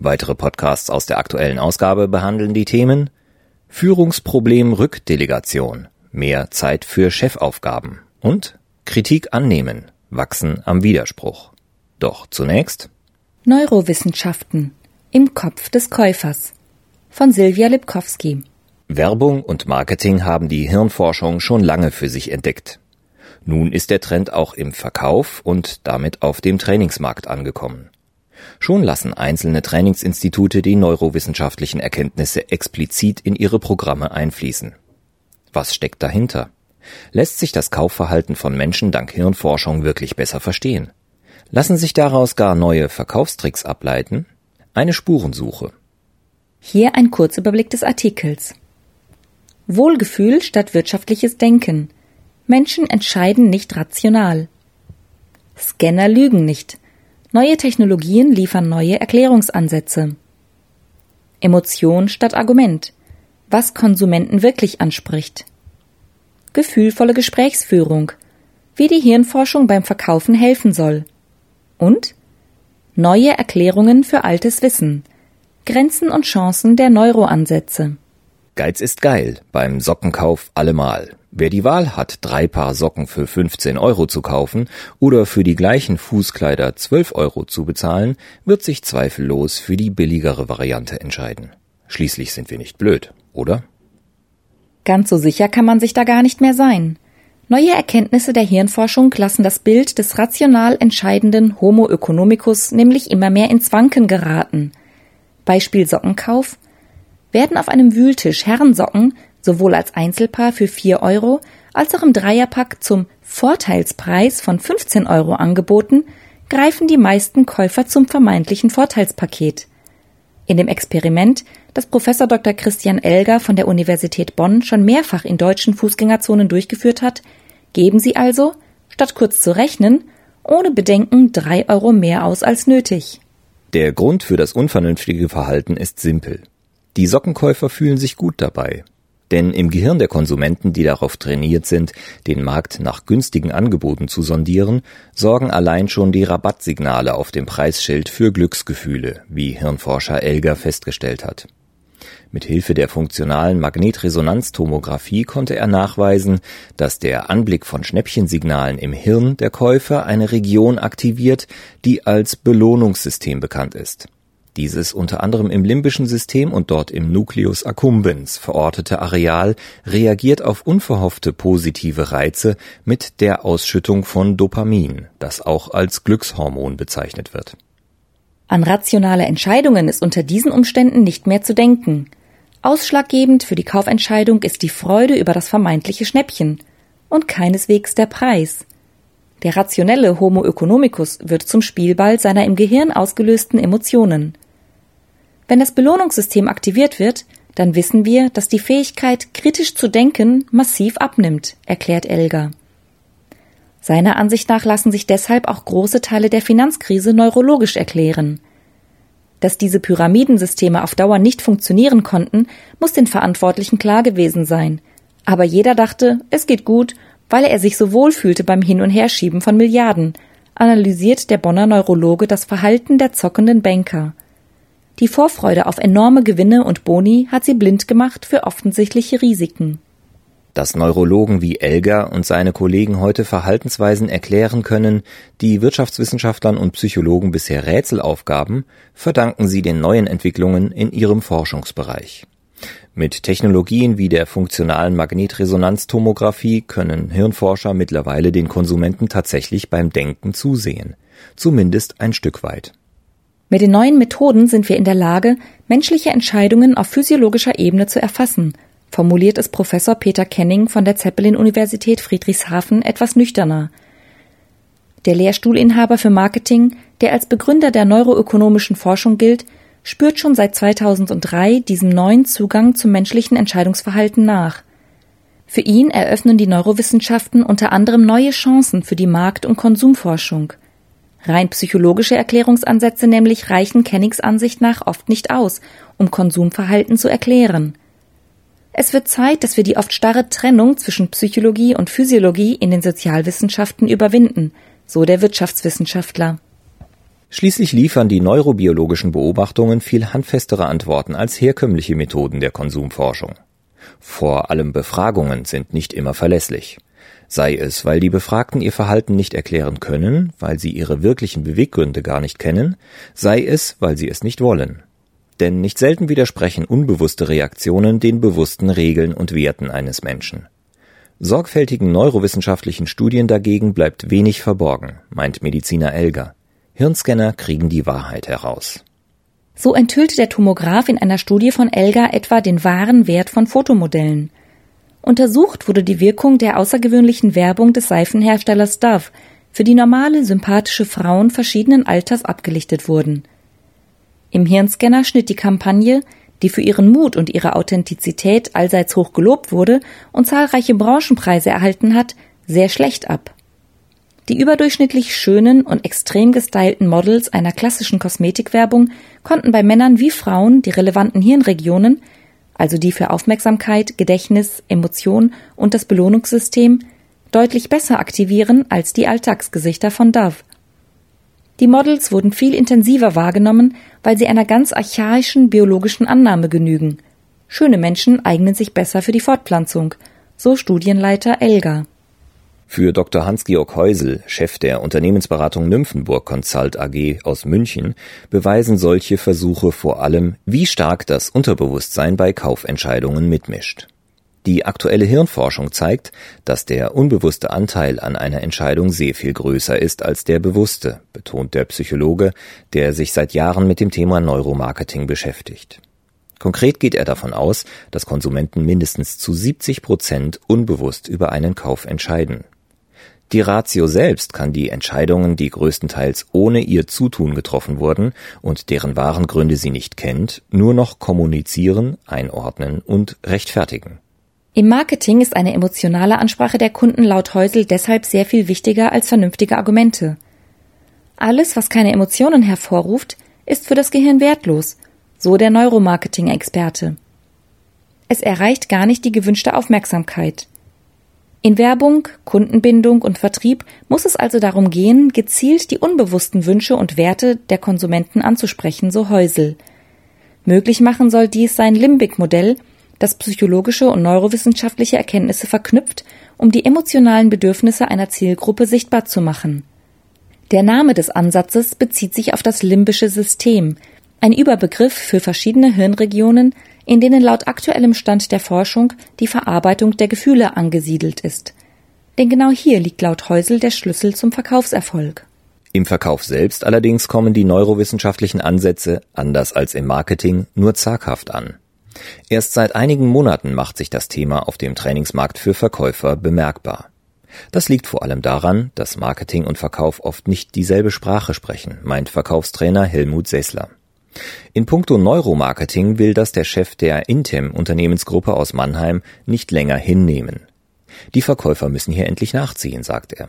Weitere Podcasts aus der aktuellen Ausgabe behandeln die Themen Führungsproblem Rückdelegation, mehr Zeit für Chefaufgaben und Kritik annehmen, wachsen am Widerspruch. Doch zunächst Neurowissenschaften im Kopf des Käufers von Silvia Lipkowski. Werbung und Marketing haben die Hirnforschung schon lange für sich entdeckt. Nun ist der Trend auch im Verkauf und damit auf dem Trainingsmarkt angekommen. Schon lassen einzelne Trainingsinstitute die neurowissenschaftlichen Erkenntnisse explizit in ihre Programme einfließen. Was steckt dahinter? Lässt sich das Kaufverhalten von Menschen dank Hirnforschung wirklich besser verstehen? Lassen sich daraus gar neue Verkaufstricks ableiten? Eine Spurensuche. Hier ein Kurzüberblick des Artikels. Wohlgefühl statt wirtschaftliches Denken. Menschen entscheiden nicht rational. Scanner lügen nicht. Neue Technologien liefern neue Erklärungsansätze. Emotion statt Argument. Was Konsumenten wirklich anspricht. Gefühlvolle Gesprächsführung. Wie die Hirnforschung beim Verkaufen helfen soll. Und neue Erklärungen für altes Wissen. Grenzen und Chancen der Neuroansätze. Geiz ist geil, beim Sockenkauf allemal. Wer die Wahl hat, drei Paar Socken für 15 Euro zu kaufen oder für die gleichen Fußkleider 12 Euro zu bezahlen, wird sich zweifellos für die billigere Variante entscheiden. Schließlich sind wir nicht blöd, oder? Ganz so sicher kann man sich da gar nicht mehr sein. Neue Erkenntnisse der Hirnforschung lassen das Bild des rational entscheidenden Homo economicus nämlich immer mehr ins Wanken geraten. Beispiel Sockenkauf werden auf einem Wühltisch Herrensocken sowohl als Einzelpaar für 4 Euro als auch im Dreierpack zum Vorteilspreis von 15 Euro angeboten, greifen die meisten Käufer zum vermeintlichen Vorteilspaket. In dem Experiment, das Professor Dr. Christian Elger von der Universität Bonn schon mehrfach in deutschen Fußgängerzonen durchgeführt hat, geben sie also, statt kurz zu rechnen, ohne Bedenken drei Euro mehr aus als nötig. Der Grund für das unvernünftige Verhalten ist simpel. Die Sockenkäufer fühlen sich gut dabei. Denn im Gehirn der Konsumenten, die darauf trainiert sind, den Markt nach günstigen Angeboten zu sondieren, sorgen allein schon die Rabattsignale auf dem Preisschild für Glücksgefühle, wie Hirnforscher Elger festgestellt hat. Mit Hilfe der funktionalen Magnetresonanztomographie konnte er nachweisen, dass der Anblick von Schnäppchensignalen im Hirn der Käufer eine Region aktiviert, die als Belohnungssystem bekannt ist. Dieses unter anderem im limbischen System und dort im Nucleus accumbens verortete Areal reagiert auf unverhoffte positive Reize mit der Ausschüttung von Dopamin, das auch als Glückshormon bezeichnet wird. An rationale Entscheidungen ist unter diesen Umständen nicht mehr zu denken. Ausschlaggebend für die Kaufentscheidung ist die Freude über das vermeintliche Schnäppchen und keineswegs der Preis. Der rationelle Homo economicus wird zum Spielball seiner im Gehirn ausgelösten Emotionen. Wenn das Belohnungssystem aktiviert wird, dann wissen wir, dass die Fähigkeit, kritisch zu denken, massiv abnimmt, erklärt Elger. Seiner Ansicht nach lassen sich deshalb auch große Teile der Finanzkrise neurologisch erklären. Dass diese Pyramidensysteme auf Dauer nicht funktionieren konnten, muss den Verantwortlichen klar gewesen sein. Aber jeder dachte, es geht gut, weil er sich so wohl fühlte beim Hin- und Herschieben von Milliarden, analysiert der Bonner Neurologe das Verhalten der zockenden Banker. Die Vorfreude auf enorme Gewinne und Boni hat sie blind gemacht für offensichtliche Risiken. Dass Neurologen wie Elgar und seine Kollegen heute Verhaltensweisen erklären können, die Wirtschaftswissenschaftlern und Psychologen bisher Rätsel aufgaben, verdanken sie den neuen Entwicklungen in ihrem Forschungsbereich. Mit Technologien wie der funktionalen Magnetresonanztomographie können Hirnforscher mittlerweile den Konsumenten tatsächlich beim Denken zusehen, zumindest ein Stück weit. Mit den neuen Methoden sind wir in der Lage, menschliche Entscheidungen auf physiologischer Ebene zu erfassen, formuliert es Professor Peter Kenning von der Zeppelin-Universität Friedrichshafen etwas nüchterner. Der Lehrstuhlinhaber für Marketing, der als Begründer der neuroökonomischen Forschung gilt, spürt schon seit 2003 diesem neuen Zugang zum menschlichen Entscheidungsverhalten nach. Für ihn eröffnen die Neurowissenschaften unter anderem neue Chancen für die Markt- und Konsumforschung. Rein psychologische Erklärungsansätze nämlich reichen Kennings Ansicht nach oft nicht aus, um Konsumverhalten zu erklären. Es wird Zeit, dass wir die oft starre Trennung zwischen Psychologie und Physiologie in den Sozialwissenschaften überwinden, so der Wirtschaftswissenschaftler. Schließlich liefern die neurobiologischen Beobachtungen viel handfestere Antworten als herkömmliche Methoden der Konsumforschung. Vor allem Befragungen sind nicht immer verlässlich. Sei es, weil die Befragten ihr Verhalten nicht erklären können, weil sie ihre wirklichen Beweggründe gar nicht kennen, sei es, weil sie es nicht wollen. Denn nicht selten widersprechen unbewusste Reaktionen den bewussten Regeln und Werten eines Menschen. Sorgfältigen neurowissenschaftlichen Studien dagegen bleibt wenig verborgen, meint Mediziner Elger. Hirnscanner kriegen die Wahrheit heraus. So enthüllte der Tomograph in einer Studie von Elgar etwa den wahren Wert von Fotomodellen. Untersucht wurde die Wirkung der außergewöhnlichen Werbung des Seifenherstellers Dove, für die normale, sympathische Frauen verschiedenen Alters abgelichtet wurden. Im Hirnscanner schnitt die Kampagne, die für ihren Mut und ihre Authentizität allseits hoch gelobt wurde und zahlreiche Branchenpreise erhalten hat, sehr schlecht ab. Die überdurchschnittlich schönen und extrem gestylten Models einer klassischen Kosmetikwerbung konnten bei Männern wie Frauen die relevanten Hirnregionen, also die für Aufmerksamkeit, Gedächtnis, Emotion und das Belohnungssystem, deutlich besser aktivieren als die Alltagsgesichter von Dove. Die Models wurden viel intensiver wahrgenommen, weil sie einer ganz archaischen biologischen Annahme genügen. Schöne Menschen eignen sich besser für die Fortpflanzung, so Studienleiter Elgar. Für Dr. Hans-Georg Heusel, Chef der Unternehmensberatung Nymphenburg Consult AG aus München, beweisen solche Versuche vor allem, wie stark das Unterbewusstsein bei Kaufentscheidungen mitmischt. Die aktuelle Hirnforschung zeigt, dass der unbewusste Anteil an einer Entscheidung sehr viel größer ist als der bewusste, betont der Psychologe, der sich seit Jahren mit dem Thema Neuromarketing beschäftigt. Konkret geht er davon aus, dass Konsumenten mindestens zu 70 Prozent unbewusst über einen Kauf entscheiden. Die Ratio selbst kann die Entscheidungen, die größtenteils ohne ihr Zutun getroffen wurden und deren wahren Gründe sie nicht kennt, nur noch kommunizieren, einordnen und rechtfertigen. Im Marketing ist eine emotionale Ansprache der Kunden laut Häusel deshalb sehr viel wichtiger als vernünftige Argumente. Alles, was keine Emotionen hervorruft, ist für das Gehirn wertlos, so der Neuromarketing-Experte. Es erreicht gar nicht die gewünschte Aufmerksamkeit. In Werbung, Kundenbindung und Vertrieb muss es also darum gehen, gezielt die unbewussten Wünsche und Werte der Konsumenten anzusprechen, so Häusel. Möglich machen soll dies sein Limbic-Modell, das psychologische und neurowissenschaftliche Erkenntnisse verknüpft, um die emotionalen Bedürfnisse einer Zielgruppe sichtbar zu machen. Der Name des Ansatzes bezieht sich auf das limbische System, ein Überbegriff für verschiedene Hirnregionen, in denen laut aktuellem Stand der Forschung die Verarbeitung der Gefühle angesiedelt ist. Denn genau hier liegt laut Häusel der Schlüssel zum Verkaufserfolg. Im Verkauf selbst allerdings kommen die neurowissenschaftlichen Ansätze, anders als im Marketing, nur zaghaft an. Erst seit einigen Monaten macht sich das Thema auf dem Trainingsmarkt für Verkäufer bemerkbar. Das liegt vor allem daran, dass Marketing und Verkauf oft nicht dieselbe Sprache sprechen, meint Verkaufstrainer Helmut Sessler. In puncto Neuromarketing will das der Chef der Intem Unternehmensgruppe aus Mannheim nicht länger hinnehmen. Die Verkäufer müssen hier endlich nachziehen, sagt er.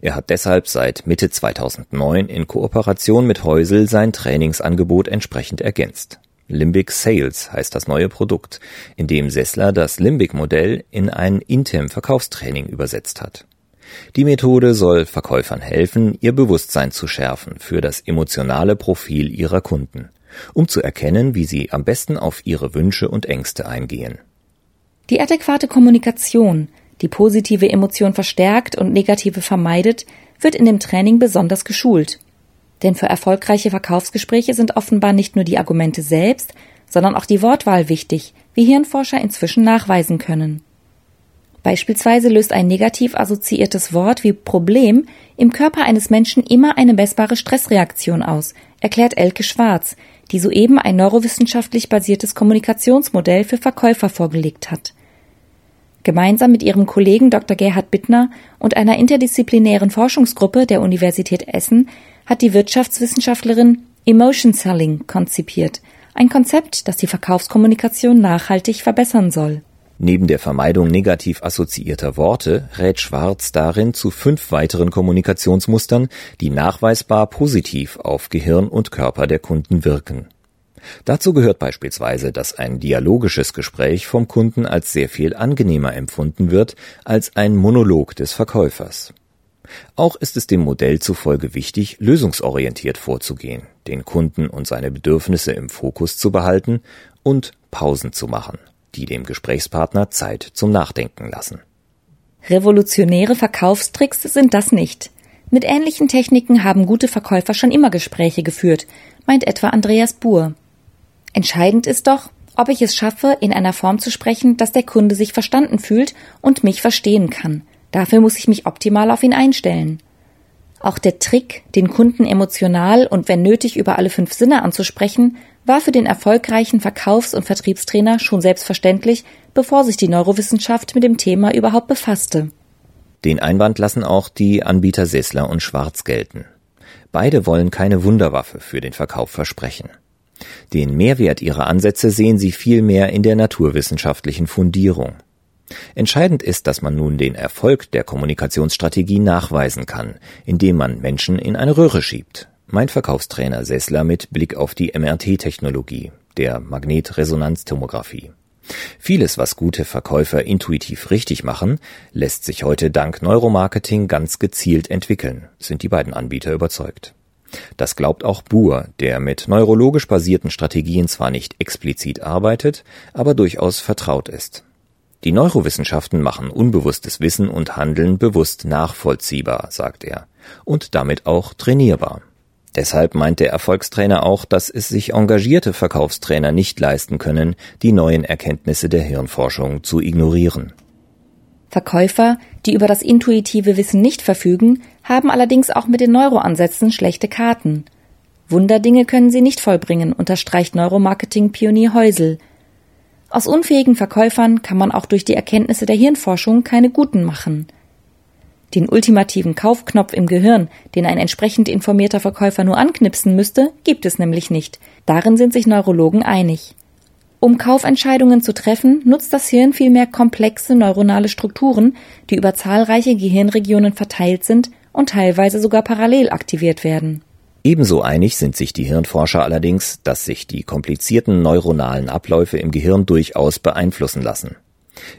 Er hat deshalb seit Mitte 2009 in Kooperation mit Häusel sein Trainingsangebot entsprechend ergänzt. Limbic Sales heißt das neue Produkt, in dem Sessler das Limbic-Modell in ein Intem-Verkaufstraining übersetzt hat. Die Methode soll Verkäufern helfen, ihr Bewusstsein zu schärfen für das emotionale Profil ihrer Kunden, um zu erkennen, wie sie am besten auf ihre Wünsche und Ängste eingehen. Die adäquate Kommunikation, die positive Emotion verstärkt und negative vermeidet, wird in dem Training besonders geschult. Denn für erfolgreiche Verkaufsgespräche sind offenbar nicht nur die Argumente selbst, sondern auch die Wortwahl wichtig, wie Hirnforscher inzwischen nachweisen können. Beispielsweise löst ein negativ assoziiertes Wort wie Problem im Körper eines Menschen immer eine messbare Stressreaktion aus, erklärt Elke Schwarz, die soeben ein neurowissenschaftlich basiertes Kommunikationsmodell für Verkäufer vorgelegt hat. Gemeinsam mit ihrem Kollegen Dr. Gerhard Bittner und einer interdisziplinären Forschungsgruppe der Universität Essen hat die Wirtschaftswissenschaftlerin Emotion Selling konzipiert, ein Konzept, das die Verkaufskommunikation nachhaltig verbessern soll. Neben der Vermeidung negativ assoziierter Worte rät Schwarz darin zu fünf weiteren Kommunikationsmustern, die nachweisbar positiv auf Gehirn und Körper der Kunden wirken. Dazu gehört beispielsweise, dass ein dialogisches Gespräch vom Kunden als sehr viel angenehmer empfunden wird als ein Monolog des Verkäufers. Auch ist es dem Modell zufolge wichtig, lösungsorientiert vorzugehen, den Kunden und seine Bedürfnisse im Fokus zu behalten und Pausen zu machen die dem Gesprächspartner Zeit zum Nachdenken lassen. Revolutionäre Verkaufstricks sind das nicht. Mit ähnlichen Techniken haben gute Verkäufer schon immer Gespräche geführt, meint etwa Andreas Buhr. Entscheidend ist doch, ob ich es schaffe, in einer Form zu sprechen, dass der Kunde sich verstanden fühlt und mich verstehen kann. Dafür muss ich mich optimal auf ihn einstellen. Auch der Trick, den Kunden emotional und wenn nötig über alle fünf Sinne anzusprechen, war für den erfolgreichen Verkaufs- und Vertriebstrainer schon selbstverständlich, bevor sich die Neurowissenschaft mit dem Thema überhaupt befasste. Den Einwand lassen auch die Anbieter Sessler und Schwarz gelten. Beide wollen keine Wunderwaffe für den Verkauf versprechen. Den Mehrwert ihrer Ansätze sehen sie vielmehr in der naturwissenschaftlichen Fundierung. Entscheidend ist, dass man nun den Erfolg der Kommunikationsstrategie nachweisen kann, indem man Menschen in eine Röhre schiebt, mein Verkaufstrainer Sessler mit Blick auf die MRT-Technologie, der Magnetresonanztomographie. Vieles, was gute Verkäufer intuitiv richtig machen, lässt sich heute dank Neuromarketing ganz gezielt entwickeln, sind die beiden Anbieter überzeugt. Das glaubt auch Buhr, der mit neurologisch basierten Strategien zwar nicht explizit arbeitet, aber durchaus vertraut ist. Die Neurowissenschaften machen unbewusstes Wissen und Handeln bewusst nachvollziehbar, sagt er, und damit auch trainierbar. Deshalb meint der Erfolgstrainer auch, dass es sich engagierte Verkaufstrainer nicht leisten können, die neuen Erkenntnisse der Hirnforschung zu ignorieren. Verkäufer, die über das intuitive Wissen nicht verfügen, haben allerdings auch mit den Neuroansätzen schlechte Karten. Wunderdinge können sie nicht vollbringen, unterstreicht Neuromarketing-Pionier Häusel. Aus unfähigen Verkäufern kann man auch durch die Erkenntnisse der Hirnforschung keine guten machen. Den ultimativen Kaufknopf im Gehirn, den ein entsprechend informierter Verkäufer nur anknipsen müsste, gibt es nämlich nicht. Darin sind sich Neurologen einig. Um Kaufentscheidungen zu treffen, nutzt das Hirn vielmehr komplexe neuronale Strukturen, die über zahlreiche Gehirnregionen verteilt sind und teilweise sogar parallel aktiviert werden. Ebenso einig sind sich die Hirnforscher allerdings, dass sich die komplizierten neuronalen Abläufe im Gehirn durchaus beeinflussen lassen.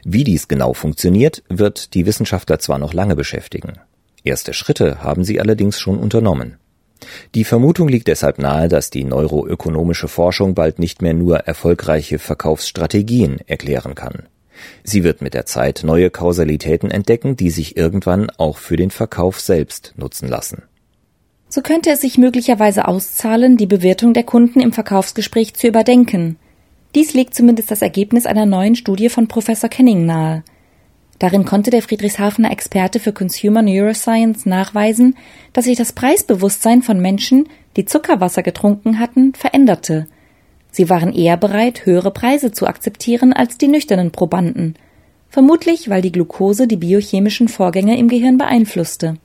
Wie dies genau funktioniert, wird die Wissenschaftler zwar noch lange beschäftigen. Erste Schritte haben sie allerdings schon unternommen. Die Vermutung liegt deshalb nahe, dass die neuroökonomische Forschung bald nicht mehr nur erfolgreiche Verkaufsstrategien erklären kann. Sie wird mit der Zeit neue Kausalitäten entdecken, die sich irgendwann auch für den Verkauf selbst nutzen lassen. So könnte es sich möglicherweise auszahlen, die Bewertung der Kunden im Verkaufsgespräch zu überdenken, dies legt zumindest das Ergebnis einer neuen Studie von Professor Kenning nahe. Darin konnte der Friedrichshafener Experte für Consumer Neuroscience nachweisen, dass sich das Preisbewusstsein von Menschen, die Zuckerwasser getrunken hatten, veränderte. Sie waren eher bereit, höhere Preise zu akzeptieren als die nüchternen Probanden, vermutlich weil die Glucose die biochemischen Vorgänge im Gehirn beeinflusste.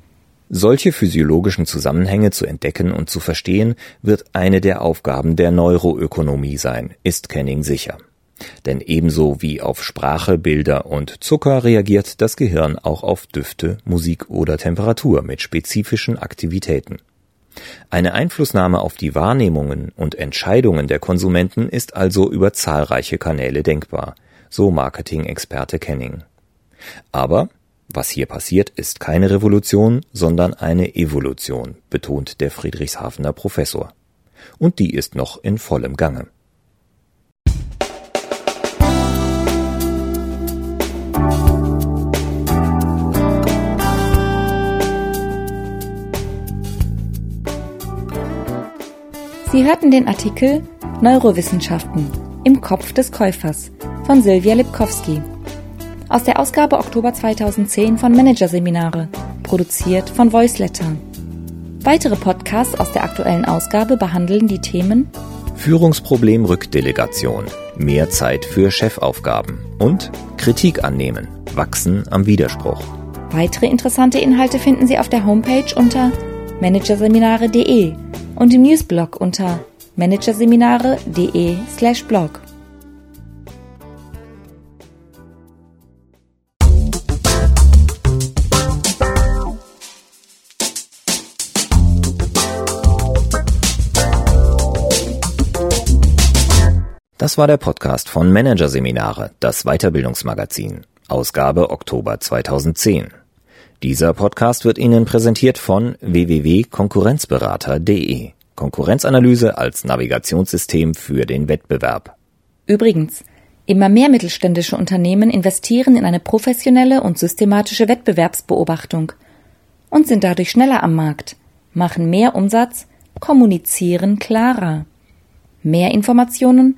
Solche physiologischen Zusammenhänge zu entdecken und zu verstehen, wird eine der Aufgaben der Neuroökonomie sein, ist Kenning sicher. Denn ebenso wie auf Sprache, Bilder und Zucker reagiert das Gehirn auch auf Düfte, Musik oder Temperatur mit spezifischen Aktivitäten. Eine Einflussnahme auf die Wahrnehmungen und Entscheidungen der Konsumenten ist also über zahlreiche Kanäle denkbar, so Marketing-Experte Kenning. Aber was hier passiert, ist keine Revolution, sondern eine Evolution, betont der Friedrichshafener Professor. Und die ist noch in vollem Gange. Sie hörten den Artikel Neurowissenschaften im Kopf des Käufers von Silvia Lipkowski aus der Ausgabe Oktober 2010 von Managerseminare, produziert von Voiceletter. Weitere Podcasts aus der aktuellen Ausgabe behandeln die Themen Führungsproblem Rückdelegation, mehr Zeit für Chefaufgaben und Kritik annehmen, wachsen am Widerspruch. Weitere interessante Inhalte finden Sie auf der Homepage unter managerseminare.de und im Newsblog unter managerseminare.de/blog. Das war der Podcast von Managerseminare, das Weiterbildungsmagazin, Ausgabe Oktober 2010. Dieser Podcast wird Ihnen präsentiert von www.konkurrenzberater.de. Konkurrenzanalyse als Navigationssystem für den Wettbewerb. Übrigens, immer mehr mittelständische Unternehmen investieren in eine professionelle und systematische Wettbewerbsbeobachtung und sind dadurch schneller am Markt, machen mehr Umsatz, kommunizieren klarer. Mehr Informationen,